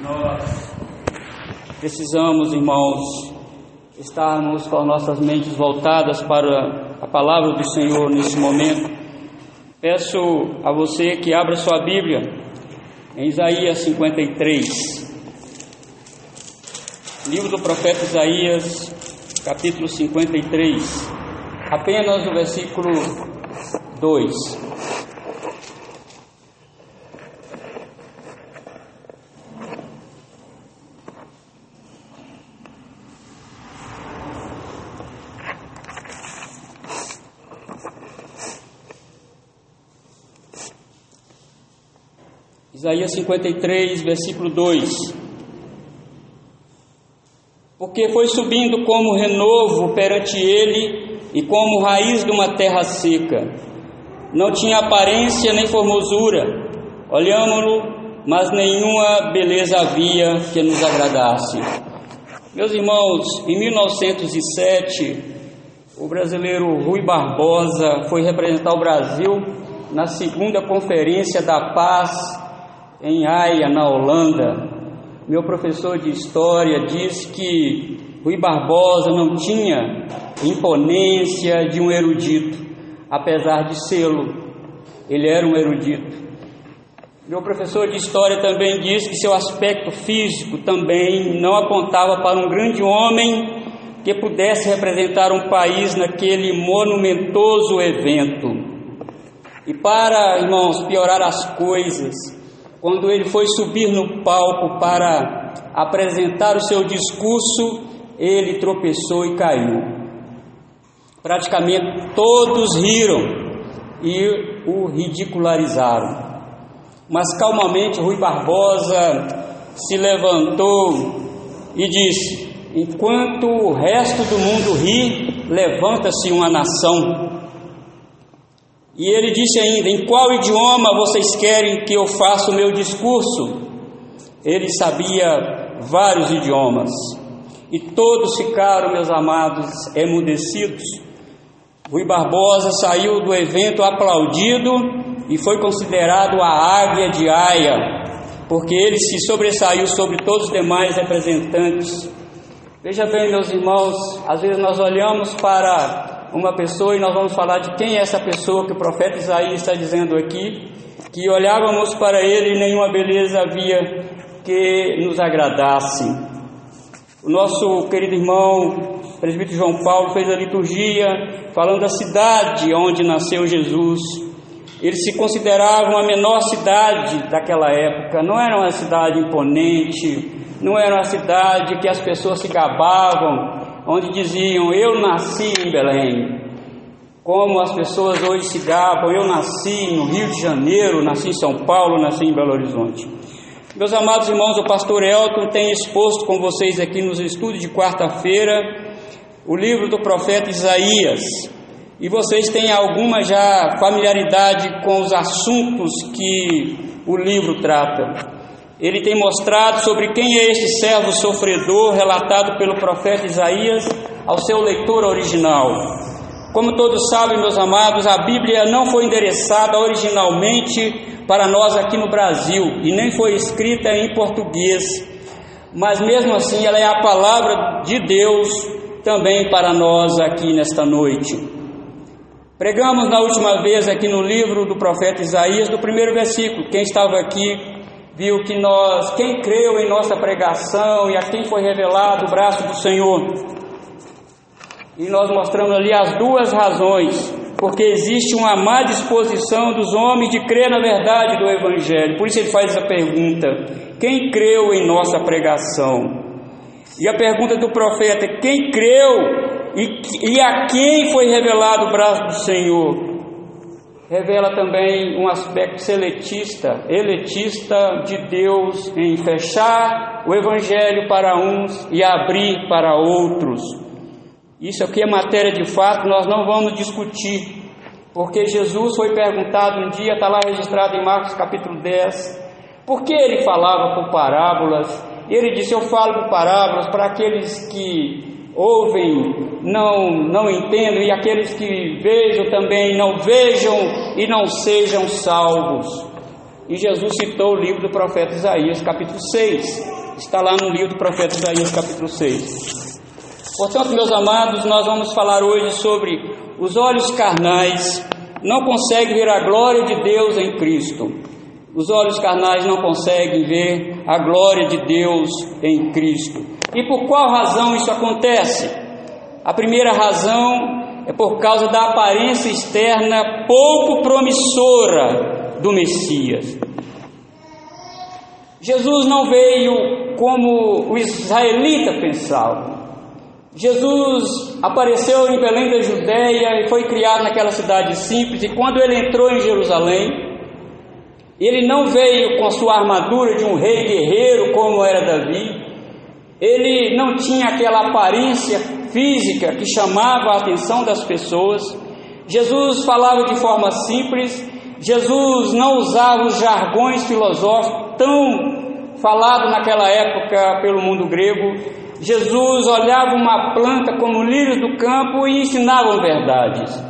Nós precisamos, irmãos, estarmos com nossas mentes voltadas para a palavra do Senhor nesse momento. Peço a você que abra sua Bíblia em Isaías 53. Livro do profeta Isaías, capítulo 53. Apenas o versículo 2. Isaías 53, versículo 2. Porque foi subindo como renovo perante ele e como raiz de uma terra seca. Não tinha aparência nem formosura. Olhámo-lo, mas nenhuma beleza havia que nos agradasse. Meus irmãos, em 1907, o brasileiro Rui Barbosa foi representar o Brasil na segunda Conferência da Paz em Haia, na Holanda, meu professor de história diz que Rui Barbosa não tinha imponência de um erudito, apesar de sê-lo, ele era um erudito. Meu professor de história também diz que seu aspecto físico também não apontava para um grande homem que pudesse representar um país naquele monumentoso evento. E para, irmãos, piorar as coisas, quando ele foi subir no palco para apresentar o seu discurso, ele tropeçou e caiu. Praticamente todos riram e o ridicularizaram. Mas calmamente Rui Barbosa se levantou e disse: Enquanto o resto do mundo ri, levanta-se uma nação. E ele disse ainda: Em qual idioma vocês querem que eu faça o meu discurso? Ele sabia vários idiomas e todos ficaram, meus amados, emudecidos. Rui Barbosa saiu do evento aplaudido e foi considerado a águia de Aia, porque ele se sobressaiu sobre todos os demais representantes. Veja bem, meus irmãos, às vezes nós olhamos para uma pessoa e nós vamos falar de quem é essa pessoa que o profeta Isaías está dizendo aqui, que olhávamos para ele e nenhuma beleza havia que nos agradasse. O nosso querido irmão, presbítero João Paulo, fez a liturgia falando da cidade onde nasceu Jesus. Ele se considerava a menor cidade daquela época, não era uma cidade imponente, não era uma cidade que as pessoas se gabavam, onde diziam: Eu nasci em Belém. Como as pessoas hoje se gabam, eu nasci no Rio de Janeiro, nasci em São Paulo, nasci em Belo Horizonte. Meus amados irmãos, o pastor Elton tem exposto com vocês aqui nos estudos de quarta-feira o livro do profeta Isaías. E vocês têm alguma já familiaridade com os assuntos que o livro trata ele tem mostrado sobre quem é este servo sofredor relatado pelo profeta Isaías ao seu leitor original. Como todos sabem, meus amados, a Bíblia não foi endereçada originalmente para nós aqui no Brasil e nem foi escrita em português, mas mesmo assim ela é a palavra de Deus também para nós aqui nesta noite. Pregamos na última vez aqui no livro do profeta Isaías, do primeiro versículo. Quem estava aqui viu que nós, quem creu em nossa pregação e a quem foi revelado o braço do Senhor, e nós mostramos ali as duas razões, porque existe uma má disposição dos homens de crer na verdade do Evangelho. Por isso ele faz essa pergunta: quem creu em nossa pregação? E a pergunta do profeta: quem creu e, e a quem foi revelado o braço do Senhor? Revela também um aspecto seletista, eletista de Deus em fechar o evangelho para uns e abrir para outros. Isso aqui é matéria de fato, nós não vamos discutir, porque Jesus foi perguntado um dia, está lá registrado em Marcos capítulo 10, por que ele falava por parábolas? Ele disse: Eu falo por parábolas para aqueles que ouvem, não, não entendam, e aqueles que vejam também não vejam e não sejam salvos. e Jesus citou o livro do profeta Isaías, capítulo 6. Está lá no livro do profeta Isaías, capítulo 6. Portanto, meus amados, nós vamos falar hoje sobre os olhos carnais não conseguem ver a glória de Deus em Cristo. Os olhos carnais não conseguem ver a glória de Deus em Cristo. E por qual razão isso acontece? A primeira razão é por causa da aparência externa pouco promissora do Messias. Jesus não veio como o israelita pensava. Jesus apareceu em Belém da Judéia e foi criado naquela cidade simples. E quando ele entrou em Jerusalém, ele não veio com a sua armadura de um rei guerreiro como era Davi. Ele não tinha aquela aparência física que chamava a atenção das pessoas. Jesus falava de forma simples. Jesus não usava os jargões filosóficos tão falados naquela época pelo mundo grego. Jesus olhava uma planta como lírios do campo e ensinava verdades.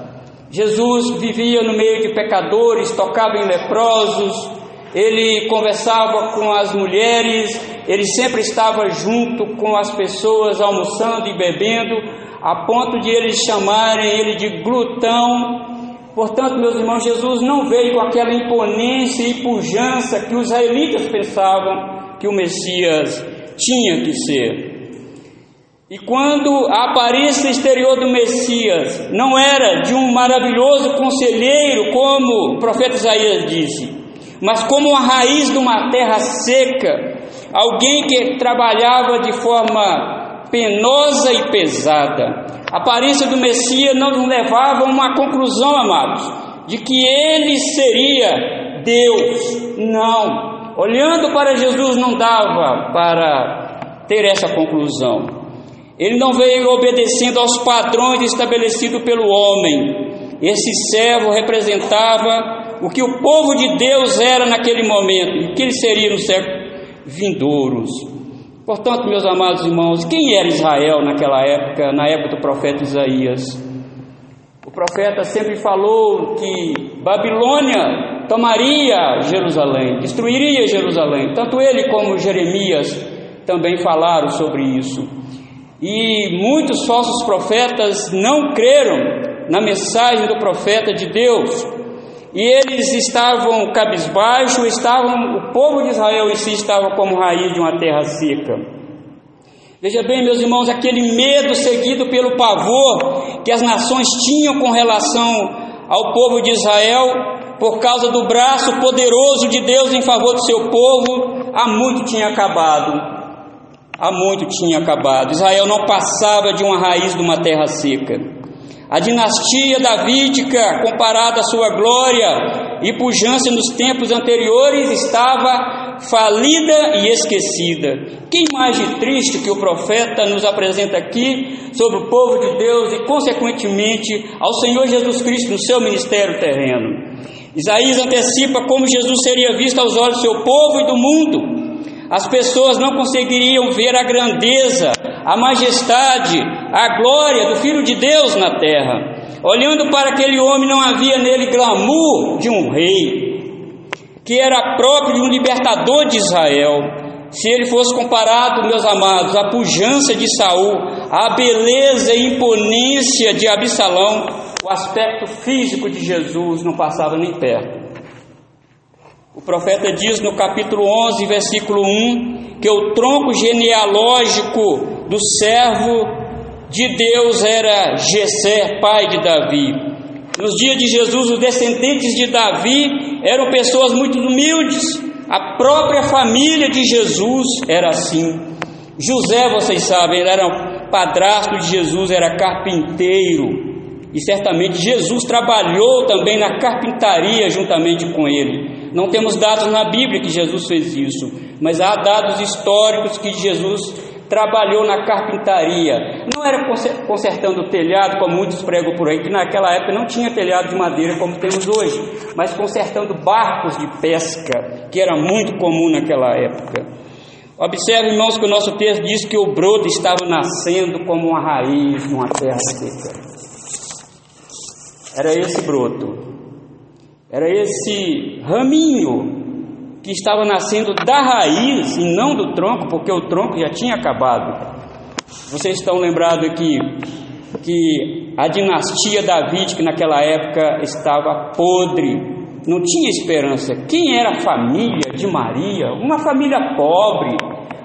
Jesus vivia no meio de pecadores, tocava em leprosos, ele conversava com as mulheres, ele sempre estava junto com as pessoas, almoçando e bebendo, a ponto de eles chamarem ele de glutão. Portanto, meus irmãos, Jesus não veio com aquela imponência e pujança que os israelitas pensavam que o Messias tinha que ser. E quando a aparência exterior do Messias não era de um maravilhoso conselheiro, como o profeta Isaías disse, mas como a raiz de uma terra seca, alguém que trabalhava de forma penosa e pesada. A aparência do Messias não nos levava a uma conclusão, amados, de que ele seria Deus. Não. Olhando para Jesus não dava para ter essa conclusão. Ele não veio obedecendo aos padrões estabelecidos pelo homem. Esse servo representava o que o povo de Deus era naquele momento o que ele seria no século vindouros. Portanto, meus amados irmãos, quem era Israel naquela época, na época do profeta Isaías? O profeta sempre falou que Babilônia tomaria Jerusalém, destruiria Jerusalém. Tanto ele como Jeremias também falaram sobre isso. E muitos falsos profetas não creram na mensagem do profeta de Deus. E eles estavam cabisbaixo, estavam, o povo de Israel em si estava como raiz de uma terra seca. Veja bem, meus irmãos, aquele medo seguido pelo pavor que as nações tinham com relação ao povo de Israel, por causa do braço poderoso de Deus em favor do seu povo, há muito tinha acabado há muito tinha acabado. Israel não passava de uma raiz de uma terra seca. A dinastia davídica, comparada à sua glória e pujança nos tempos anteriores, estava falida e esquecida. Que imagem triste que o profeta nos apresenta aqui sobre o povo de Deus e, consequentemente, ao Senhor Jesus Cristo no seu ministério terreno. Isaías antecipa como Jesus seria visto aos olhos do seu povo e do mundo. As pessoas não conseguiriam ver a grandeza, a majestade, a glória do Filho de Deus na terra. Olhando para aquele homem, não havia nele glamour de um rei, que era próprio de um libertador de Israel. Se ele fosse comparado, meus amados, à pujança de Saul, à beleza e imponência de Absalão, o aspecto físico de Jesus não passava nem perto. O profeta diz no capítulo 11, versículo 1, que o tronco genealógico do servo de Deus era Jessé, pai de Davi. Nos dias de Jesus, os descendentes de Davi eram pessoas muito humildes. A própria família de Jesus era assim. José, vocês sabem, ele era padrasto de Jesus, era carpinteiro. E certamente Jesus trabalhou também na carpintaria juntamente com ele. Não temos dados na Bíblia que Jesus fez isso, mas há dados históricos que Jesus trabalhou na carpintaria. Não era consertando o telhado, como muitos pregam por aí, que naquela época não tinha telhado de madeira como temos hoje, mas consertando barcos de pesca, que era muito comum naquela época. Observe, irmãos, que o nosso texto diz que o broto estava nascendo como uma raiz numa terra seca. Era esse broto. Era esse raminho que estava nascendo da raiz e não do tronco, porque o tronco já tinha acabado. Vocês estão lembrados aqui que a dinastia Davídica naquela época estava podre, não tinha esperança. Quem era a família de Maria? Uma família pobre,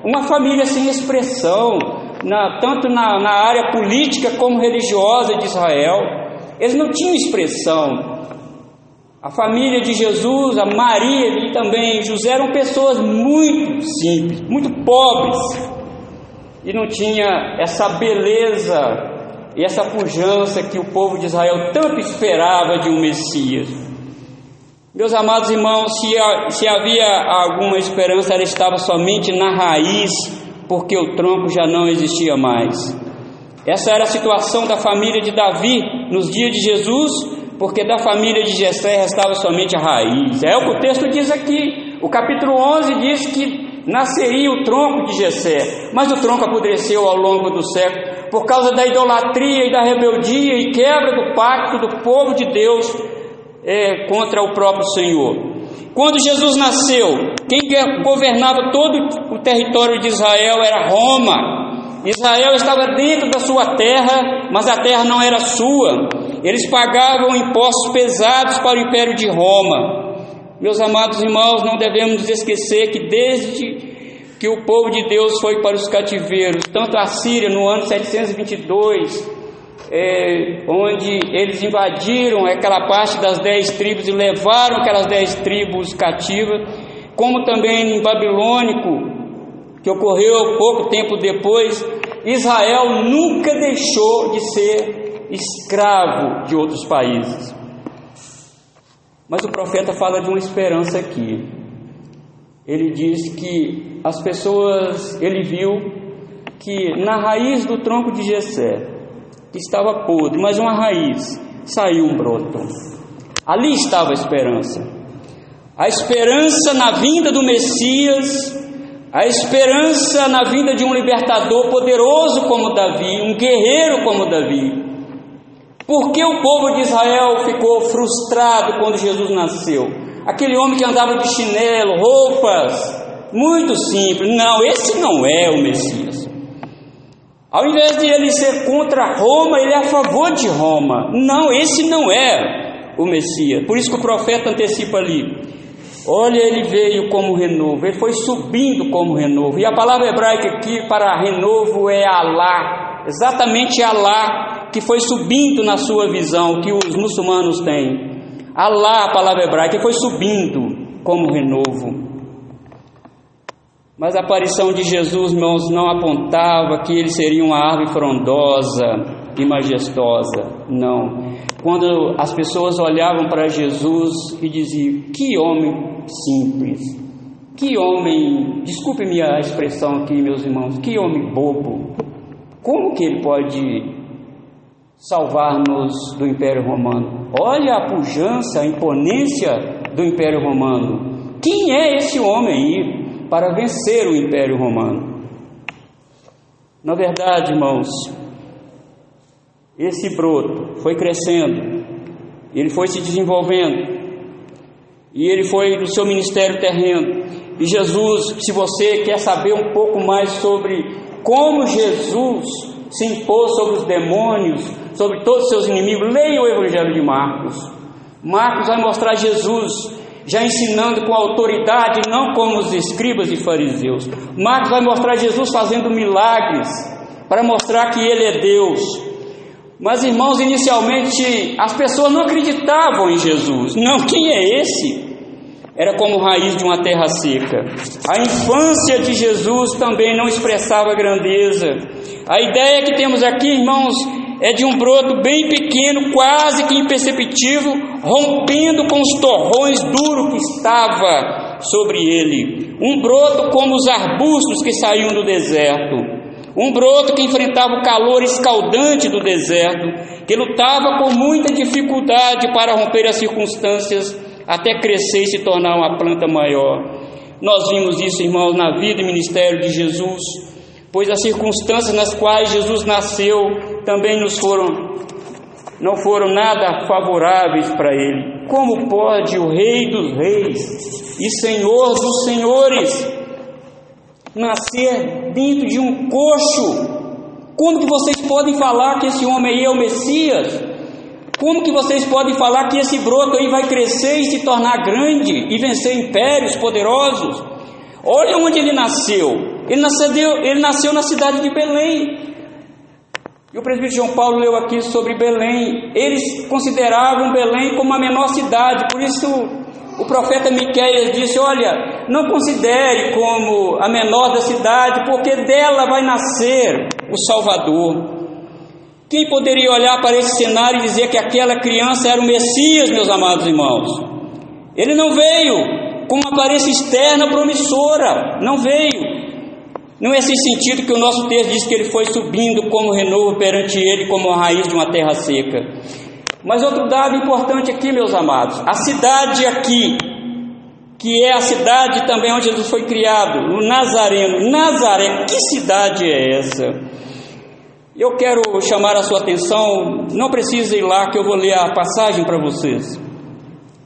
uma família sem expressão, na, tanto na, na área política como religiosa de Israel. Eles não tinham expressão. A família de Jesus, a Maria e também José eram pessoas muito simples, muito pobres, e não tinha essa beleza e essa pujança que o povo de Israel tanto esperava de um Messias. Meus amados irmãos, se, se havia alguma esperança, ela estava somente na raiz, porque o tronco já não existia mais. Essa era a situação da família de Davi nos dias de Jesus, porque da família de Jessé restava somente a raiz. É o que o texto diz aqui. O capítulo 11 diz que nasceria o tronco de Jessé, mas o tronco apodreceu ao longo do século por causa da idolatria e da rebeldia e quebra do pacto do povo de Deus é, contra o próprio Senhor. Quando Jesus nasceu, quem governava todo o território de Israel era Roma. Israel estava dentro da sua terra, mas a terra não era sua. Eles pagavam impostos pesados para o império de Roma. Meus amados irmãos, não devemos esquecer que desde que o povo de Deus foi para os cativeiros, tanto a Síria no ano 722, é, onde eles invadiram aquela parte das dez tribos e levaram aquelas dez tribos cativas, como também em Babilônico, que ocorreu pouco tempo depois, Israel nunca deixou de ser escravo de outros países. Mas o profeta fala de uma esperança aqui. Ele diz que as pessoas, ele viu que na raiz do tronco de Jessé estava podre, mas uma raiz saiu um broto. Ali estava a esperança. A esperança na vinda do Messias, a esperança na vinda de um libertador poderoso como Davi, um guerreiro como Davi. Por que o povo de Israel ficou frustrado quando Jesus nasceu? aquele homem que andava de chinelo, roupas muito simples. Não, esse não é o Messias. Ao invés de ele ser contra Roma, ele é a favor de Roma. Não, esse não é o Messias. Por isso que o profeta antecipa ali. Olha, ele veio como renovo, ele foi subindo como renovo. E a palavra hebraica aqui para renovo é Alá, exatamente Alá, que foi subindo na sua visão, que os muçulmanos têm. Alá, a palavra hebraica, foi subindo como renovo. Mas a aparição de Jesus, irmãos, não apontava que ele seria uma árvore frondosa e majestosa. Não. Quando as pessoas olhavam para Jesus e diziam: Que homem simples, que homem, desculpe-me a expressão aqui, meus irmãos, que homem bobo. Como que ele pode salvar-nos do Império Romano. Olha a pujança, a imponência do Império Romano. Quem é esse homem aí para vencer o Império Romano? Na verdade, irmãos, esse broto foi crescendo, ele foi se desenvolvendo, e ele foi no seu ministério terreno. E Jesus, se você quer saber um pouco mais sobre como Jesus se impôs sobre os demônios, sobre todos os seus inimigos, leia o Evangelho de Marcos. Marcos vai mostrar Jesus já ensinando com autoridade, não como os escribas e fariseus. Marcos vai mostrar Jesus fazendo milagres para mostrar que ele é Deus. Mas irmãos, inicialmente as pessoas não acreditavam em Jesus. Não, quem é esse? Era como raiz de uma terra seca. A infância de Jesus também não expressava grandeza. A ideia que temos aqui, irmãos, é de um broto bem pequeno, quase que imperceptível, rompendo com os torrões duros que estava sobre ele. Um broto como os arbustos que saíam do deserto. Um broto que enfrentava o calor escaldante do deserto, que lutava com muita dificuldade para romper as circunstâncias até crescer e se tornar uma planta maior. Nós vimos isso, irmãos, na vida e ministério de Jesus pois as circunstâncias nas quais Jesus nasceu também nos foram não foram nada favoráveis para ele. Como pode o Rei dos Reis e Senhor dos Senhores nascer dentro de um coxo? Como que vocês podem falar que esse homem aí é o Messias? Como que vocês podem falar que esse broto aí vai crescer e se tornar grande e vencer impérios poderosos? Olha onde ele nasceu. Ele nasceu, ele nasceu na cidade de Belém. E o presbítero João Paulo leu aqui sobre Belém. Eles consideravam Belém como a menor cidade, por isso o profeta Miqueias disse: Olha, não considere como a menor da cidade, porque dela vai nascer o Salvador. Quem poderia olhar para esse cenário e dizer que aquela criança era o Messias, meus amados irmãos? Ele não veio com uma aparência externa promissora, não veio. Não é esse sentido que o nosso texto diz que ele foi subindo como renovo perante ele, como a raiz de uma terra seca. Mas outro dado importante aqui, meus amados: a cidade aqui, que é a cidade também onde Jesus foi criado, o Nazareno. Nazaré, que cidade é essa? Eu quero chamar a sua atenção, não precisa ir lá que eu vou ler a passagem para vocês.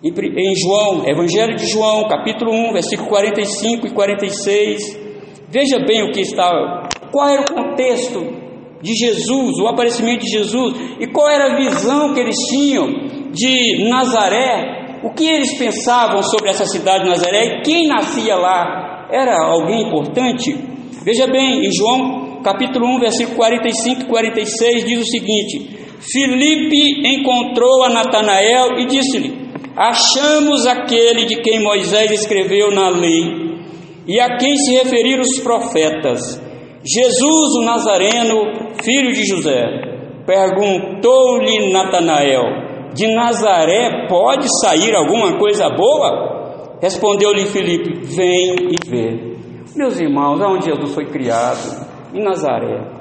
Em João, Evangelho de João, capítulo 1, versículo 45 e 46. Veja bem o que está, qual era o contexto de Jesus, o aparecimento de Jesus, e qual era a visão que eles tinham de Nazaré, o que eles pensavam sobre essa cidade de Nazaré e quem nascia lá era alguém importante. Veja bem, em João capítulo 1, versículo 45 e 46 diz o seguinte: Filipe encontrou a Natanael e disse-lhe: Achamos aquele de quem Moisés escreveu na lei e a quem se referiram os profetas Jesus o Nazareno, filho de José. Perguntou-lhe Natanael: De Nazaré pode sair alguma coisa boa? Respondeu-lhe Filipe: Vem e vê. Meus irmãos, aonde Jesus foi criado? Em Nazaré.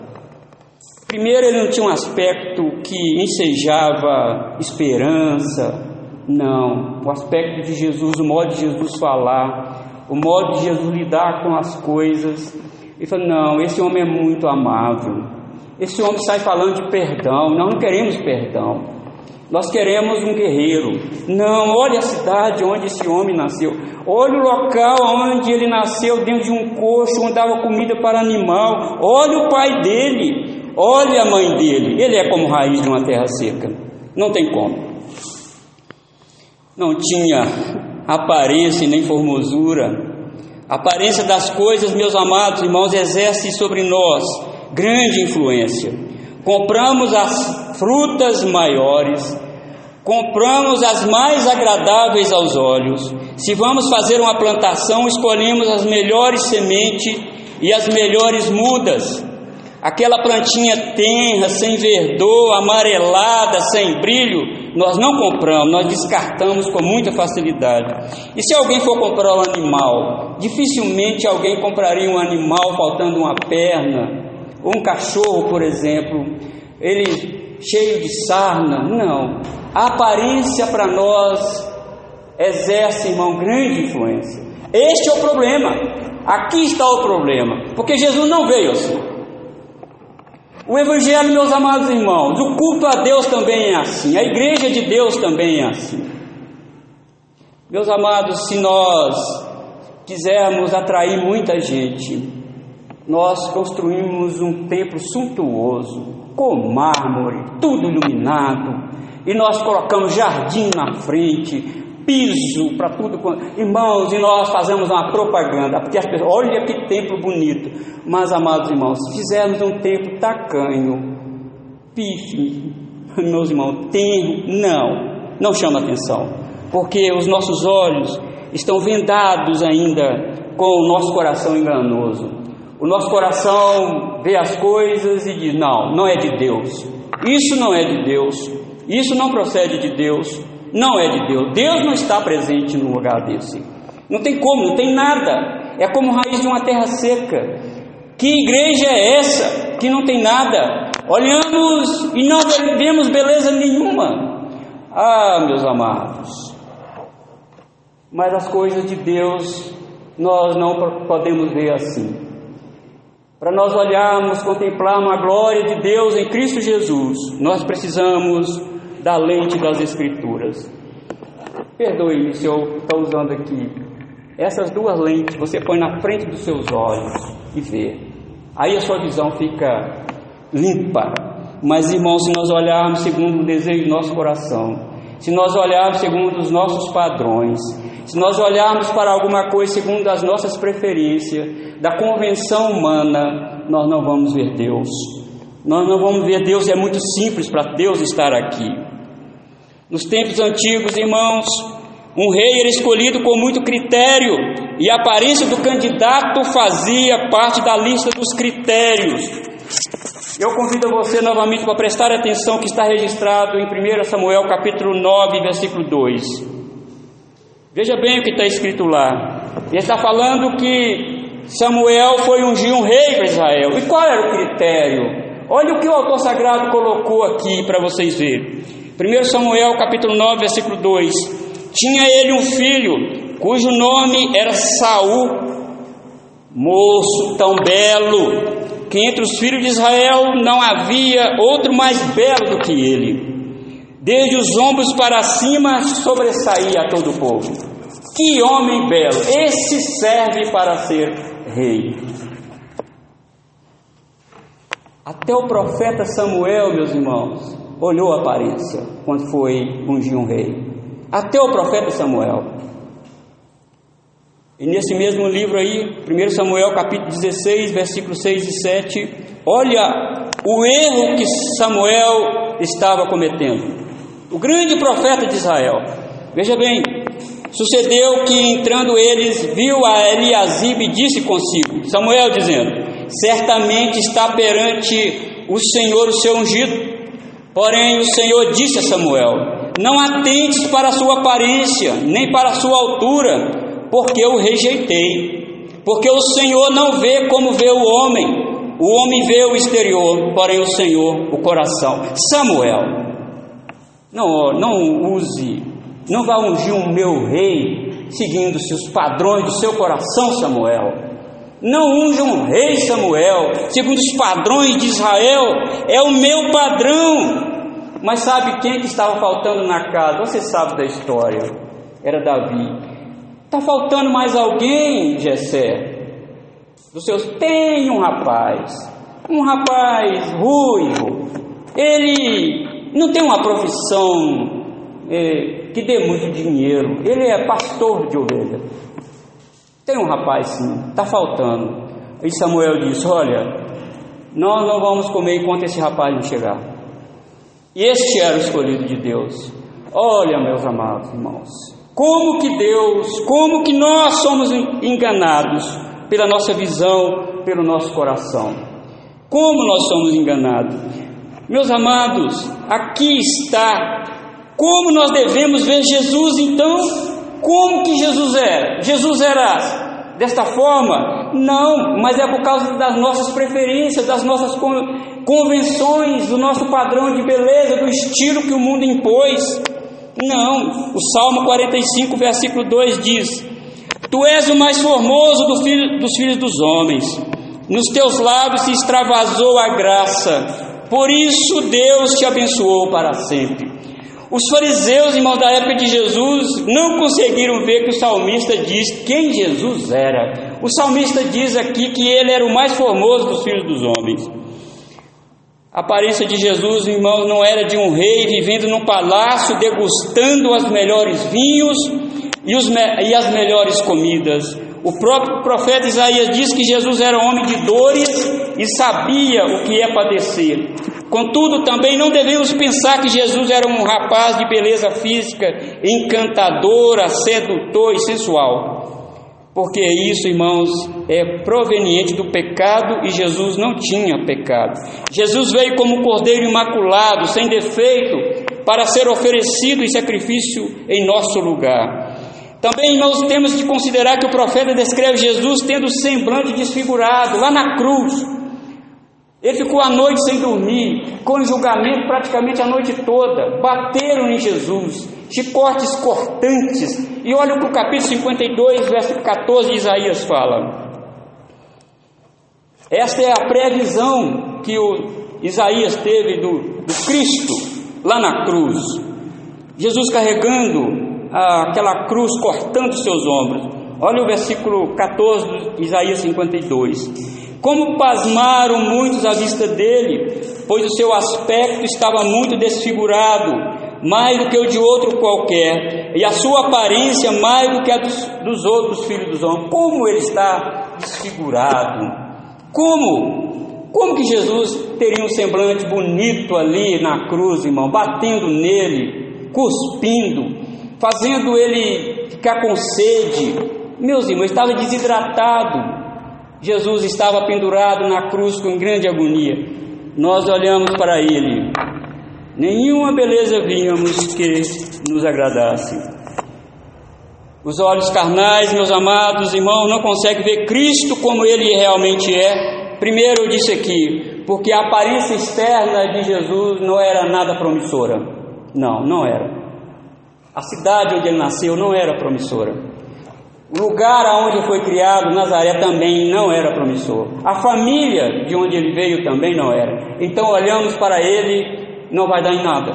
Primeiro, ele não tinha um aspecto que ensejava esperança. Não. O aspecto de Jesus, o modo de Jesus falar, o modo de Jesus lidar com as coisas, ele falou: Não, esse homem é muito amável. Esse homem sai falando de perdão. Nós não queremos perdão. Nós queremos um guerreiro. Não, olha a cidade onde esse homem nasceu. Olha o local onde ele nasceu, dentro de um coxo, onde dava comida para animal. Olha o pai dele. Olha a mãe dele. Ele é como raiz de uma terra seca. Não tem como. Não tinha aparência nem formosura a aparência das coisas, meus amados irmãos, exerce sobre nós grande influência. Compramos as frutas maiores, compramos as mais agradáveis aos olhos. Se vamos fazer uma plantação, escolhemos as melhores sementes e as melhores mudas. Aquela plantinha tenra, sem verdor, amarelada, sem brilho, nós não compramos, nós descartamos com muita facilidade. E se alguém for comprar um animal, dificilmente alguém compraria um animal faltando uma perna, ou um cachorro, por exemplo, ele cheio de sarna. Não. A aparência para nós exerce, irmão, grande influência. Este é o problema. Aqui está o problema. Porque Jesus não veio assim. O Evangelho, meus amados irmãos, o culto a Deus também é assim, a igreja de Deus também é assim. Meus amados, se nós quisermos atrair muita gente, nós construímos um templo suntuoso, com mármore, tudo iluminado, e nós colocamos jardim na frente, piso para tudo. Irmãos, e nós fazemos uma propaganda, porque as pessoas, olha que templo bonito. Mas, amados irmãos, se fizermos um templo tacanho, pife, meus irmãos, tem, não, não chama atenção, porque os nossos olhos estão vendados ainda com o nosso coração enganoso. O nosso coração vê as coisas e diz: não, não é de Deus. Isso não é de Deus. Isso não procede de Deus não é de Deus. Deus não está presente num lugar desse. Não tem como, não tem nada. É como raiz de uma terra seca. Que igreja é essa que não tem nada? Olhamos e não vemos beleza nenhuma. Ah, meus amados. Mas as coisas de Deus nós não podemos ver assim. Para nós olharmos, contemplarmos a glória de Deus em Cristo Jesus, nós precisamos da lente das Escrituras. Perdoe-me se eu estou usando aqui. Essas duas lentes você põe na frente dos seus olhos e vê. Aí a sua visão fica limpa. Mas, irmãos, se nós olharmos segundo o desejo do nosso coração, se nós olharmos segundo os nossos padrões, se nós olharmos para alguma coisa segundo as nossas preferências, da convenção humana, nós não vamos ver Deus. Nós não vamos ver Deus, é muito simples para Deus estar aqui. Nos tempos antigos, irmãos, um rei era escolhido com muito critério e a aparência do candidato fazia parte da lista dos critérios. Eu convido você novamente para prestar atenção que está registrado em 1 Samuel capítulo 9, versículo 2. Veja bem o que está escrito lá. Ele está falando que Samuel foi ungir um rei para Israel. E qual era o critério? Olha o que o autor sagrado colocou aqui para vocês verem. 1 Samuel capítulo 9, versículo 2. Tinha ele um filho, cujo nome era Saul, moço tão belo, que entre os filhos de Israel não havia outro mais belo do que ele. Desde os ombros para cima sobressaía todo o povo. Que homem belo! Esse serve para ser rei. Até o profeta Samuel, meus irmãos, olhou a aparência quando foi ungir um rei. Até o profeta Samuel. E nesse mesmo livro aí, 1 Samuel capítulo 16, versículos 6 e 7, olha o erro que Samuel estava cometendo. O grande profeta de Israel. Veja bem, sucedeu que entrando eles, viu a Eliasib e disse consigo, Samuel dizendo, certamente está perante o Senhor o seu ungido. Porém o Senhor disse a Samuel, não atentes para a sua aparência, nem para a sua altura, porque eu rejeitei. Porque o Senhor não vê como vê o homem, o homem vê o exterior, porém o Senhor o coração. Samuel, não, não use, não vá ungir o meu rei seguindo-se os padrões do seu coração, Samuel. Não unja um rei, Samuel, segundo os padrões de Israel, é o meu padrão. Mas sabe quem que estava faltando na casa? Você sabe da história. Era Davi. Está faltando mais alguém, Jessé? Dos seus tem um rapaz, um rapaz ruivo. Ele não tem uma profissão é, que dê muito dinheiro. Ele é pastor de ovelha. Tem um rapaz sim, está faltando. E Samuel disse: Olha, nós não vamos comer enquanto esse rapaz não chegar. E este era o escolhido de Deus. Olha, meus amados irmãos, como que Deus, como que nós somos enganados pela nossa visão, pelo nosso coração? Como nós somos enganados? Meus amados, aqui está como nós devemos ver Jesus então? Como que Jesus era? Jesus era desta forma? Não, mas é por causa das nossas preferências, das nossas convenções, do nosso padrão de beleza, do estilo que o mundo impôs. Não, o Salmo 45, versículo 2 diz: Tu és o mais formoso do filho, dos filhos dos homens, nos teus lábios se extravasou a graça, por isso Deus te abençoou para sempre. Os fariseus, irmãos da época de Jesus, não conseguiram ver que o salmista diz quem Jesus era. O salmista diz aqui que ele era o mais formoso dos filhos dos homens. A aparência de Jesus, irmãos, não era de um rei vivendo num palácio, degustando os melhores vinhos e, os, e as melhores comidas. O próprio profeta Isaías diz que Jesus era homem de dores e sabia o que é padecer. Contudo, também não devemos pensar que Jesus era um rapaz de beleza física, encantadora, sedutor e sensual porque isso, irmãos, é proveniente do pecado e Jesus não tinha pecado. Jesus veio como cordeiro imaculado, sem defeito, para ser oferecido em sacrifício em nosso lugar. Também nós temos de considerar que o profeta descreve Jesus tendo semblante desfigurado lá na cruz. Ele ficou a noite sem dormir, com julgamento praticamente a noite toda. Bateram em Jesus, chicotes cortantes. E olha o que o capítulo 52, verso 14 de Isaías fala. Esta é a previsão que o Isaías teve do, do Cristo lá na cruz. Jesus carregando aquela cruz cortando seus ombros. Olha o versículo 14 de Isaías 52. Como pasmaram muitos à vista dele, pois o seu aspecto estava muito desfigurado, mais do que o de outro qualquer, e a sua aparência mais do que a dos, dos outros filhos dos homens. Como ele está desfigurado? Como? Como que Jesus teria um semblante bonito ali na cruz, irmão, batendo nele, cuspindo, fazendo ele ficar com sede? Meus irmãos, estava desidratado. Jesus estava pendurado na cruz com grande agonia. Nós olhamos para ele, nenhuma beleza víamos que nos agradasse. Os olhos carnais, meus amados irmãos, não conseguem ver Cristo como ele realmente é. Primeiro eu disse aqui, porque a aparência externa de Jesus não era nada promissora. Não, não era. A cidade onde ele nasceu não era promissora. O lugar aonde foi criado, Nazaré, também não era promissor. A família de onde ele veio também não era. Então olhamos para ele, não vai dar em nada.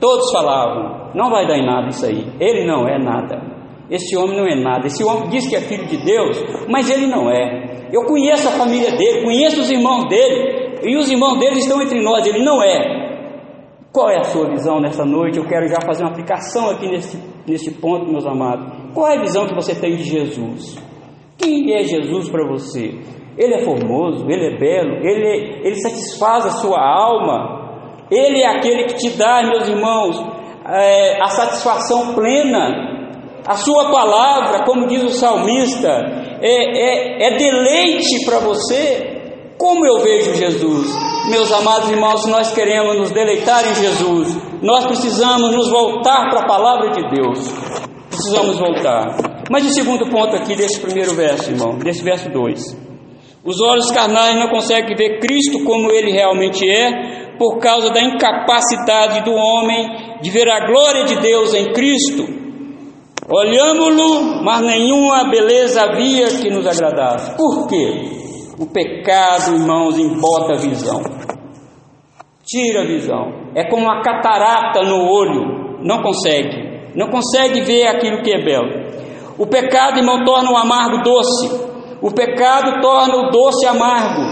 Todos falavam, não vai dar em nada isso aí. Ele não é nada. Esse homem não é nada. Esse homem diz que é filho de Deus, mas ele não é. Eu conheço a família dele, conheço os irmãos dele, e os irmãos dele estão entre nós, ele não é. Qual é a sua visão nessa noite? Eu quero já fazer uma aplicação aqui nesse, nesse ponto, meus amados. Qual é a visão que você tem de Jesus? Quem é Jesus para você? Ele é formoso, ele é belo, ele, ele satisfaz a sua alma, ele é aquele que te dá, meus irmãos, é, a satisfação plena. A sua palavra, como diz o salmista, é, é, é deleite para você. Como eu vejo Jesus? Meus amados irmãos, se nós queremos nos deleitar em Jesus, nós precisamos nos voltar para a palavra de Deus precisamos voltar. Mas o segundo ponto aqui desse primeiro verso, irmão, desse verso 2. Os olhos carnais não conseguem ver Cristo como ele realmente é, por causa da incapacidade do homem de ver a glória de Deus em Cristo. Olhamos-lo, mas nenhuma beleza havia que nos agradasse. Por quê? O pecado, irmãos, embota a visão. Tira a visão. É como uma catarata no olho, não consegue não consegue ver aquilo que é belo. O pecado, irmão, torna o amargo doce. O pecado torna o doce amargo.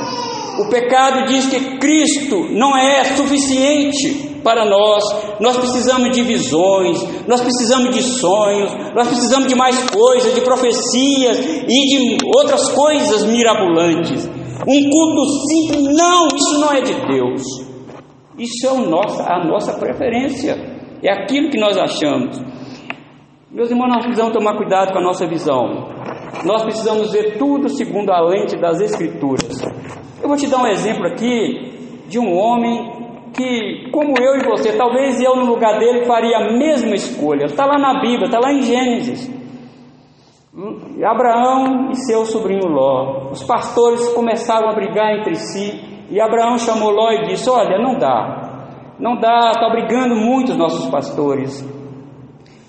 O pecado diz que Cristo não é suficiente para nós. Nós precisamos de visões, nós precisamos de sonhos, nós precisamos de mais coisas, de profecias e de outras coisas mirabolantes. Um culto simples, não, isso não é de Deus. Isso é a nossa, a nossa preferência, é aquilo que nós achamos. Meus irmãos, nós precisamos tomar cuidado com a nossa visão. Nós precisamos ver tudo segundo a lente das Escrituras. Eu vou te dar um exemplo aqui de um homem que, como eu e você, talvez eu no lugar dele faria a mesma escolha. Está lá na Bíblia, está lá em Gênesis. Abraão e seu sobrinho Ló. Os pastores começaram a brigar entre si e Abraão chamou Ló e disse: Olha, não dá, não dá, está brigando muito os nossos pastores.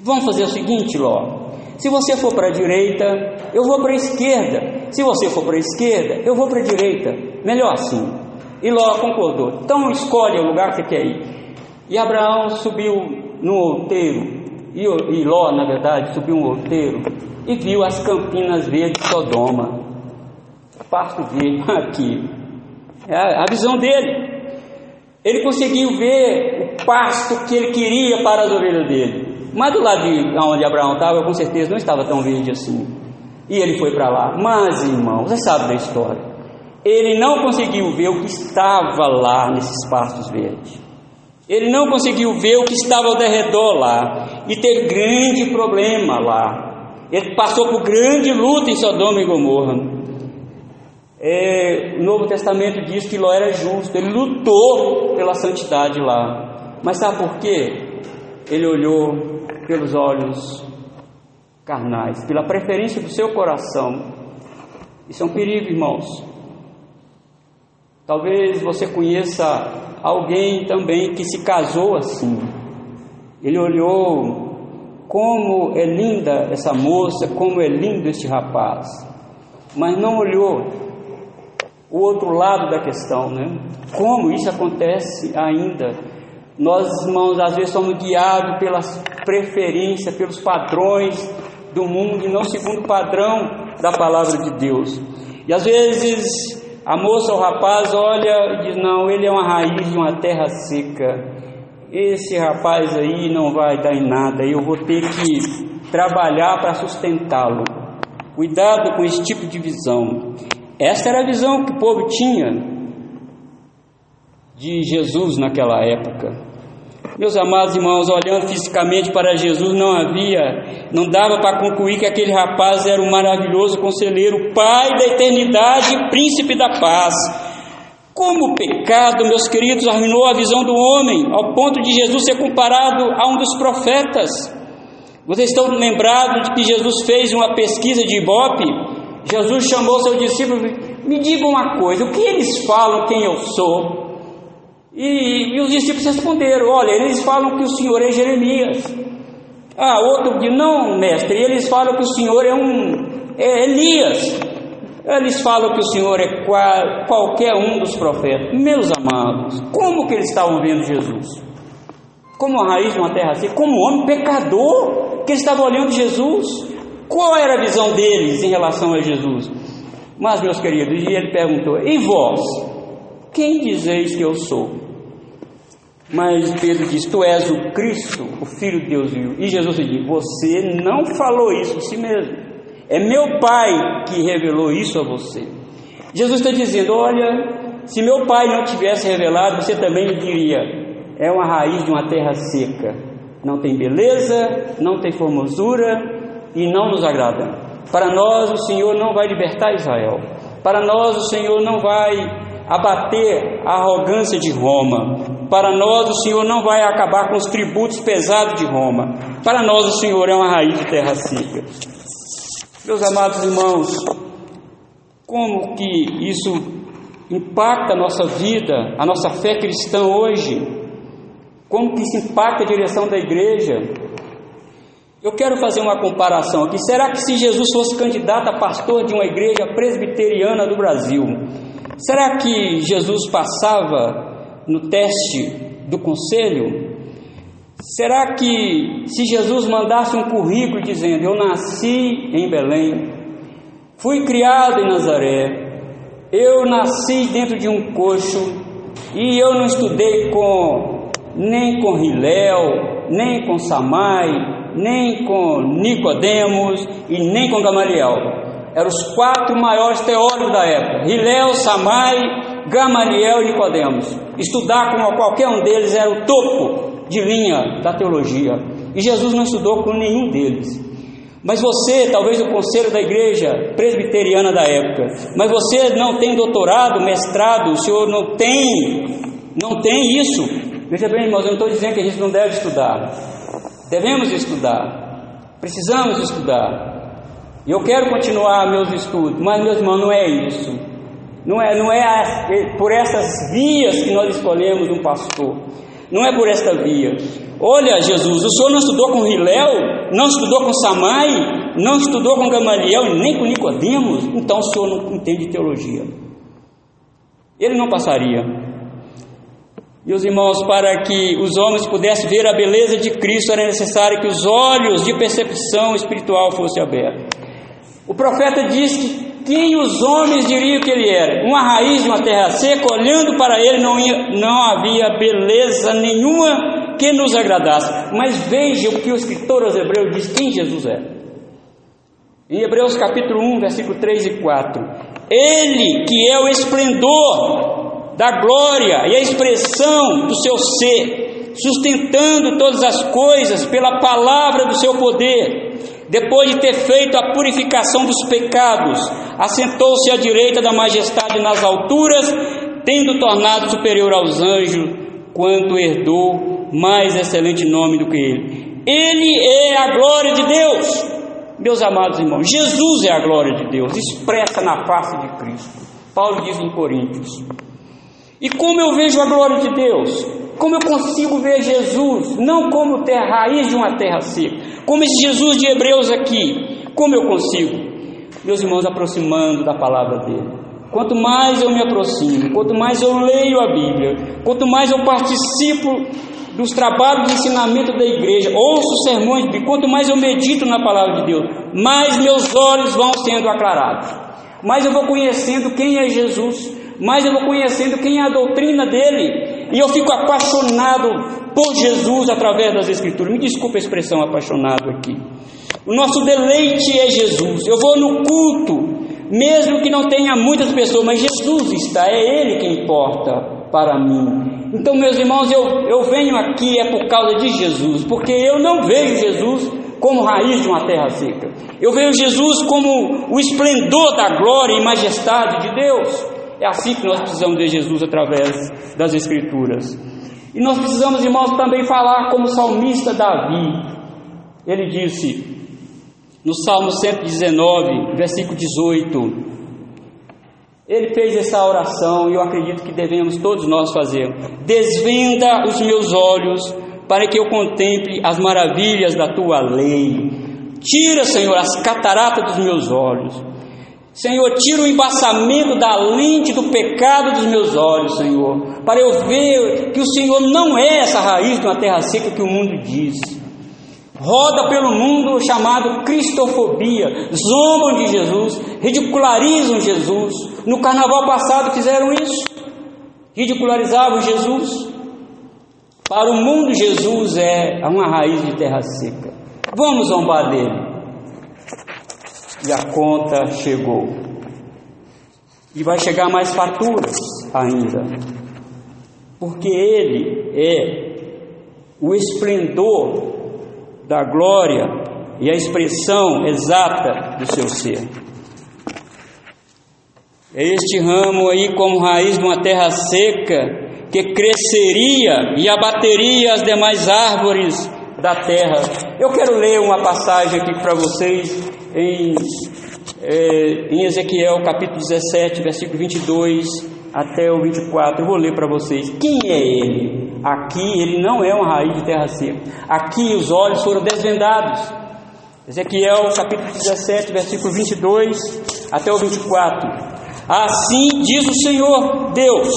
Vamos fazer o seguinte, Ló. Se você for para a direita, eu vou para a esquerda. Se você for para a esquerda, eu vou para a direita. Melhor assim. E Ló concordou. Então escolhe o lugar que quer ir. E Abraão subiu no outeiro. E, Ló, na verdade, subiu um outeiro e viu as campinas verdes de Sodoma. Pasto verde aqui. É a visão dele. Ele conseguiu ver o pasto que ele queria para as ovelhas dele. Mas do lado de onde Abraão estava, com certeza não estava tão verde assim. E ele foi para lá. Mas, irmãos, você sabe da história. Ele não conseguiu ver o que estava lá nesses pastos verdes. Ele não conseguiu ver o que estava ao redor lá. E teve grande problema lá. Ele passou por grande luta em Sodoma e Gomorra. É, o Novo Testamento diz que Ló era justo. Ele lutou pela santidade lá. Mas sabe por quê? Ele olhou pelos olhos carnais, pela preferência do seu coração. Isso é um perigo, irmãos. Talvez você conheça alguém também que se casou assim. Ele olhou como é linda essa moça, como é lindo este rapaz, mas não olhou o outro lado da questão, né? Como isso acontece ainda Nós, irmãos, às vezes somos guiados pelas preferências, pelos padrões do mundo e não segundo o padrão da palavra de Deus. E às vezes a moça ou o rapaz olha e diz: Não, ele é uma raiz de uma terra seca. Esse rapaz aí não vai dar em nada, eu vou ter que trabalhar para sustentá-lo. Cuidado com esse tipo de visão. Essa era a visão que o povo tinha de Jesus naquela época. Meus amados irmãos, olhando fisicamente para Jesus, não havia, não dava para concluir que aquele rapaz era um maravilhoso conselheiro, Pai da eternidade, Príncipe da paz. Como o pecado, meus queridos, arruinou a visão do homem, ao ponto de Jesus ser comparado a um dos profetas. Vocês estão lembrados de que Jesus fez uma pesquisa de Ibope? Jesus chamou seu discípulo, me diga uma coisa, o que eles falam quem eu sou? E, e, os discípulos responderam: Olha, eles falam que o Senhor é Jeremias. Ah, outro diz: Não, mestre, eles falam que o Senhor é um é Elias. Eles falam que o Senhor é qual, qualquer um dos profetas. Meus amados, como que eles estavam vendo Jesus? Como a raiz de uma terra assim, como um homem pecador, que eles estavam olhando Jesus. Qual era a visão deles em relação a Jesus? Mas, meus queridos, e ele perguntou: E vós? Quem dizeis que eu sou? Mas Pedro diz: Tu és o Cristo, o Filho de Deus vivo. E Jesus diz: Você não falou isso de si mesmo. É meu Pai que revelou isso a você. Jesus está dizendo: Olha, se meu Pai não tivesse revelado, você também diria: É uma raiz de uma terra seca. Não tem beleza, não tem formosura e não nos agrada. Para nós, o Senhor não vai libertar Israel. Para nós, o Senhor não vai abater a arrogância de Roma. Para nós, o Senhor não vai acabar com os tributos pesados de Roma. Para nós, o Senhor é uma raiz de terra seca. Meus amados irmãos, como que isso impacta a nossa vida, a nossa fé cristã hoje? Como que isso impacta a direção da igreja? Eu quero fazer uma comparação aqui. Será que se Jesus fosse candidato a pastor de uma igreja presbiteriana do Brasil, será que Jesus passava no teste do conselho? Será que se Jesus mandasse um currículo dizendo: Eu nasci em Belém, fui criado em Nazaré, eu nasci dentro de um coxo e eu não estudei com nem com Hiléu, nem com Samai, nem com Nicodemos e nem com Gamaliel. Eram os quatro maiores teólogos da época: Hilel, Samai, Gamaliel e Nicodemos. Estudar com qualquer um deles era o topo de linha da teologia. E Jesus não estudou com nenhum deles. Mas você, talvez o conselho da igreja presbiteriana da época, mas você não tem doutorado, mestrado, o senhor não tem, não tem isso. Veja bem, irmãos, eu não estou dizendo que a gente não deve estudar. Devemos estudar, precisamos estudar. E eu quero continuar meus estudos, mas meus irmãos, não é isso. Não é, não é é por essas vias que nós escolhemos um pastor. Não é por esta via. Olha, Jesus, o senhor não estudou com Hiléu, não estudou com Samai, não estudou com Gamaliel, nem com Nicodemos, então o senhor não entende teologia. Ele não passaria. Meus irmãos, para que os homens pudessem ver a beleza de Cristo, era necessário que os olhos de percepção espiritual fossem abertos. O profeta diz que quem os homens diriam que ele era? Uma raiz uma terra seca, olhando para ele não, ia, não havia beleza nenhuma que nos agradasse. Mas veja o que o escritor aos Hebreus diz quem Jesus é. Em Hebreus capítulo 1, versículo 3 e 4. Ele que é o esplendor da glória e a expressão do seu ser, sustentando todas as coisas pela palavra do seu poder. Depois de ter feito a purificação dos pecados, assentou-se à direita da majestade nas alturas, tendo tornado superior aos anjos, quanto herdou mais excelente nome do que ele. Ele é a glória de Deus. Meus amados irmãos, Jesus é a glória de Deus, expressa na face de Cristo. Paulo diz em Coríntios: e como eu vejo a glória de Deus? Como eu consigo ver Jesus, não como ter raiz de uma terra seca, como esse Jesus de Hebreus aqui, como eu consigo? Meus irmãos, aproximando da palavra dele. Quanto mais eu me aproximo, quanto mais eu leio a Bíblia, quanto mais eu participo dos trabalhos de ensinamento da igreja, ouço sermões, e quanto mais eu medito na palavra de Deus, mais meus olhos vão sendo aclarados, mais eu vou conhecendo quem é Jesus, mais eu vou conhecendo quem é a doutrina dele, e eu fico apaixonado por Jesus através das Escrituras. Me desculpe a expressão apaixonado aqui. O nosso deleite é Jesus. Eu vou no culto, mesmo que não tenha muitas pessoas, mas Jesus está, é Ele que importa para mim. Então, meus irmãos, eu, eu venho aqui é por causa de Jesus, porque eu não vejo Jesus como raiz de uma terra seca. Eu vejo Jesus como o esplendor da glória e majestade de Deus. É assim que nós precisamos ver Jesus através das Escrituras. E nós precisamos, irmãos, também falar como o salmista Davi. Ele disse, no Salmo 119, versículo 18, ele fez essa oração e eu acredito que devemos todos nós fazer. Desvenda os meus olhos para que eu contemple as maravilhas da tua lei. Tira, Senhor, as cataratas dos meus olhos. Senhor, tira o embaçamento da lente do pecado dos meus olhos, Senhor, para eu ver que o Senhor não é essa raiz de uma terra seca que o mundo diz roda pelo mundo chamado cristofobia, zombam de Jesus, ridicularizam Jesus. No carnaval passado fizeram isso, ridicularizavam Jesus. Para o mundo, Jesus é uma raiz de terra seca. Vamos zombar dele. E a conta chegou. E vai chegar mais faturas ainda. Porque ele é o esplendor da glória e a expressão exata do seu ser. É este ramo aí, como raiz de uma terra seca, que cresceria e abateria as demais árvores da terra. Eu quero ler uma passagem aqui para vocês em, é, em Ezequiel capítulo 17, versículo 22 até o 24. Eu vou ler para vocês. Quem é ele? Aqui ele não é uma raiz de terra seca. Aqui os olhos foram desvendados. Ezequiel capítulo 17, versículo 22 até o 24. Assim diz o Senhor Deus: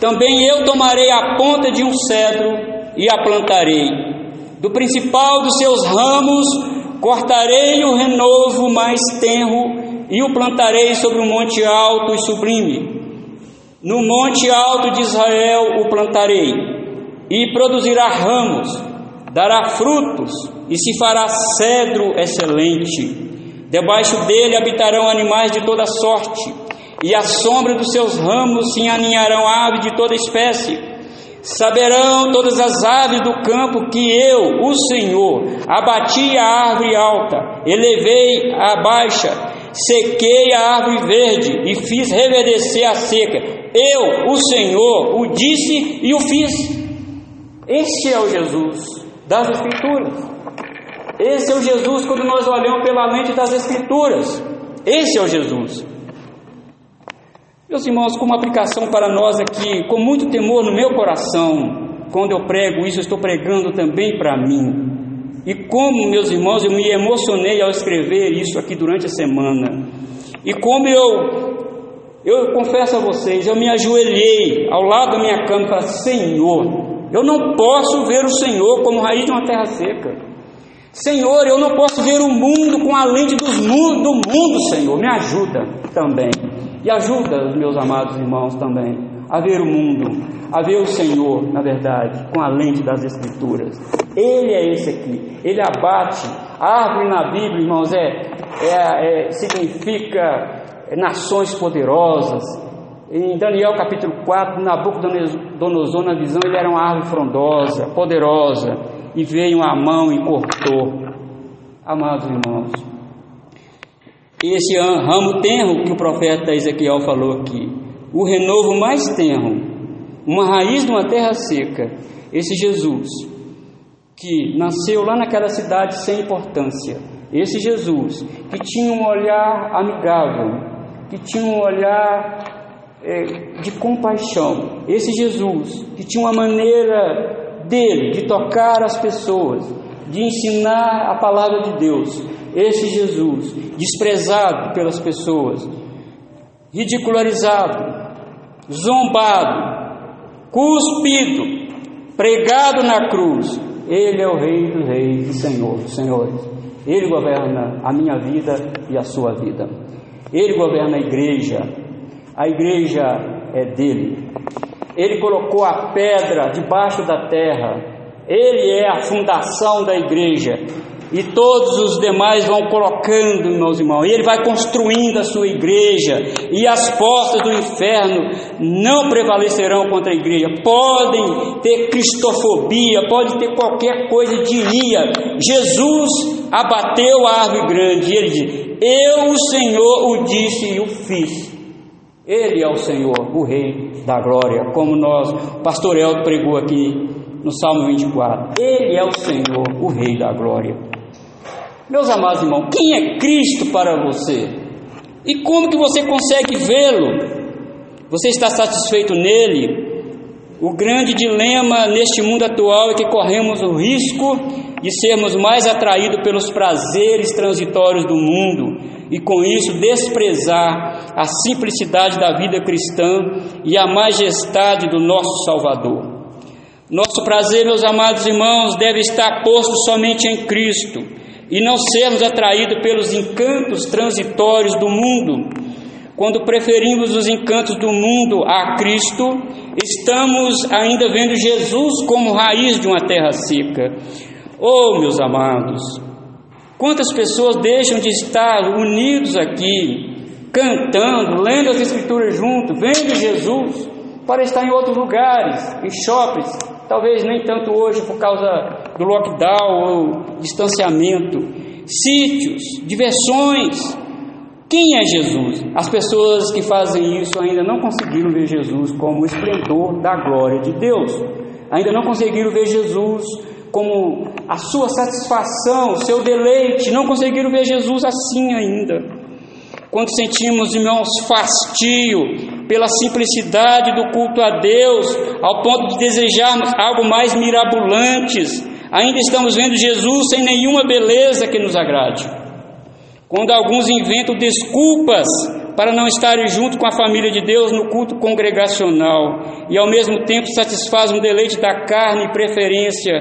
Também eu tomarei a ponta de um cedro e a plantarei. Do principal dos seus ramos cortarei o renovo mais tenro e o plantarei sobre um monte alto e sublime no monte alto de Israel o plantarei, e produzirá ramos, dará frutos, e se fará cedro excelente. Debaixo dele habitarão animais de toda sorte, e à sombra dos seus ramos se aninharão aves de toda espécie. Saberão todas as aves do campo que eu, o Senhor, abati a árvore alta, elevei a baixa, sequei a árvore verde e fiz reverdecer a seca. Eu, o Senhor, o disse e o fiz. Este é o Jesus das Escrituras. Esse é o Jesus quando nós olhamos pela lente das Escrituras. Esse é o Jesus. Meus irmãos, como aplicação para nós aqui, com muito temor no meu coração, quando eu prego isso, eu estou pregando também para mim. E como, meus irmãos, eu me emocionei ao escrever isso aqui durante a semana. E como eu, eu confesso a vocês, eu me ajoelhei ao lado da minha cama e Senhor, eu não posso ver o Senhor como raiz de uma terra seca. Senhor, eu não posso ver o mundo com a lente dos do mundo, Senhor. Me ajuda também. E ajuda os meus amados irmãos também a ver o mundo, a ver o Senhor, na verdade, com a lente das Escrituras. Ele é esse aqui, ele abate. A árvore na Bíblia, irmãos, é, é, é significa nações poderosas. Em Daniel capítulo 4, Nabucodonosor, na visão, ele era uma árvore frondosa, poderosa, e veio a mão e cortou. Amados irmãos, esse ramo tenro que o profeta Ezequiel falou aqui, o renovo mais tenro, uma raiz de uma terra seca, esse Jesus, que nasceu lá naquela cidade sem importância, esse Jesus, que tinha um olhar amigável, que tinha um olhar é, de compaixão, esse Jesus, que tinha uma maneira dele de tocar as pessoas, de ensinar a palavra de Deus, esse Jesus, desprezado pelas pessoas, ridicularizado, zombado, cuspido, pregado na cruz. Ele é o Rei dos Reis e Senhor dos Senhores. Ele governa a minha vida e a sua vida. Ele governa a igreja. A igreja é dele. Ele colocou a pedra debaixo da terra. Ele é a fundação da igreja. E todos os demais vão colocando, meus irmãos, e ele vai construindo a sua igreja, e as portas do inferno não prevalecerão contra a igreja. Podem ter cristofobia, pode ter qualquer coisa de iria. Jesus abateu a árvore grande, e ele diz: Eu, o Senhor, o disse e o fiz. Ele é o Senhor, o Rei da glória, como nós, o pastor Eldo pregou aqui no Salmo 24. Ele é o Senhor, o Rei da glória. Meus amados irmãos, quem é Cristo para você? E como que você consegue vê-lo? Você está satisfeito nele? O grande dilema neste mundo atual é que corremos o risco de sermos mais atraídos pelos prazeres transitórios do mundo e com isso desprezar a simplicidade da vida cristã e a majestade do nosso Salvador. Nosso prazer, meus amados irmãos, deve estar posto somente em Cristo e não sermos atraídos pelos encantos transitórios do mundo. Quando preferimos os encantos do mundo a Cristo, estamos ainda vendo Jesus como raiz de uma terra seca. Oh, meus amados, quantas pessoas deixam de estar unidos aqui, cantando, lendo as Escrituras juntos, vendo Jesus, para estar em outros lugares, em shoppings, talvez nem tanto hoje por causa do lockdown ou distanciamento, sítios, diversões. Quem é Jesus? As pessoas que fazem isso ainda não conseguiram ver Jesus como o esplendor da glória de Deus, ainda não conseguiram ver Jesus como a sua satisfação, o seu deleite, não conseguiram ver Jesus assim ainda. Quando sentimos, irmãos, fastio pela simplicidade do culto a Deus, ao ponto de desejarmos algo mais mirabolantes, ainda estamos vendo Jesus sem nenhuma beleza que nos agrade. Quando alguns inventam desculpas para não estarem junto com a família de Deus no culto congregacional e ao mesmo tempo satisfazem o deleite da carne e preferência,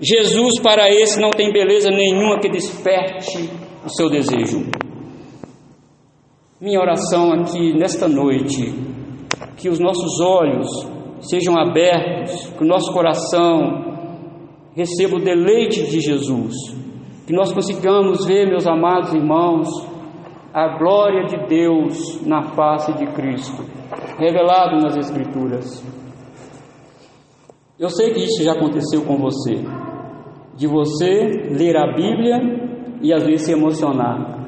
Jesus para esse não tem beleza nenhuma que desperte o seu desejo. Minha oração aqui nesta noite, que os nossos olhos sejam abertos, que o nosso coração receba o deleite de Jesus, que nós consigamos ver, meus amados irmãos, a glória de Deus na face de Cristo, revelado nas Escrituras. Eu sei que isso já aconteceu com você, de você ler a Bíblia e às vezes se emocionar.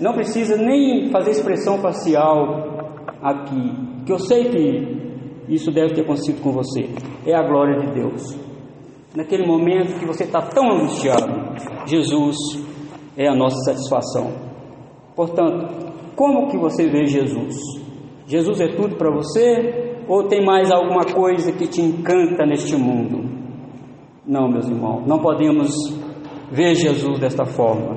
Não precisa nem fazer expressão facial aqui, que eu sei que isso deve ter acontecido com você. É a glória de Deus. Naquele momento que você está tão angustiado, Jesus é a nossa satisfação. Portanto, como que você vê Jesus? Jesus é tudo para você ou tem mais alguma coisa que te encanta neste mundo? Não, meus irmãos, não podemos ver Jesus desta forma.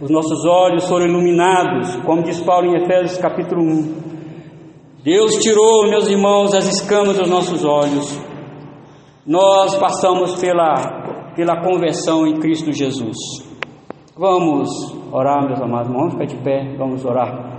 Os nossos olhos foram iluminados, como diz Paulo em Efésios capítulo 1. Deus tirou, meus irmãos, as escamas dos nossos olhos. Nós passamos pela, pela conversão em Cristo Jesus. Vamos orar, meus amados irmãos, ficar de pé, vamos orar.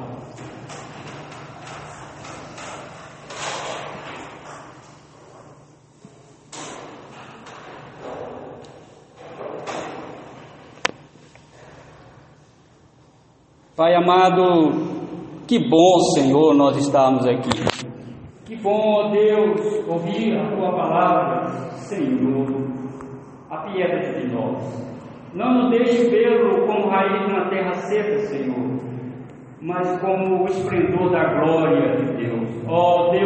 Pai amado, que bom, Senhor, nós estamos aqui. Que bom, ó Deus, ouvir a tua palavra, Senhor. Apieda-te de nós. Não nos deixe vê-lo como raiz uma terra seca, Senhor, mas como o esplendor da glória de Deus. Ó Deus,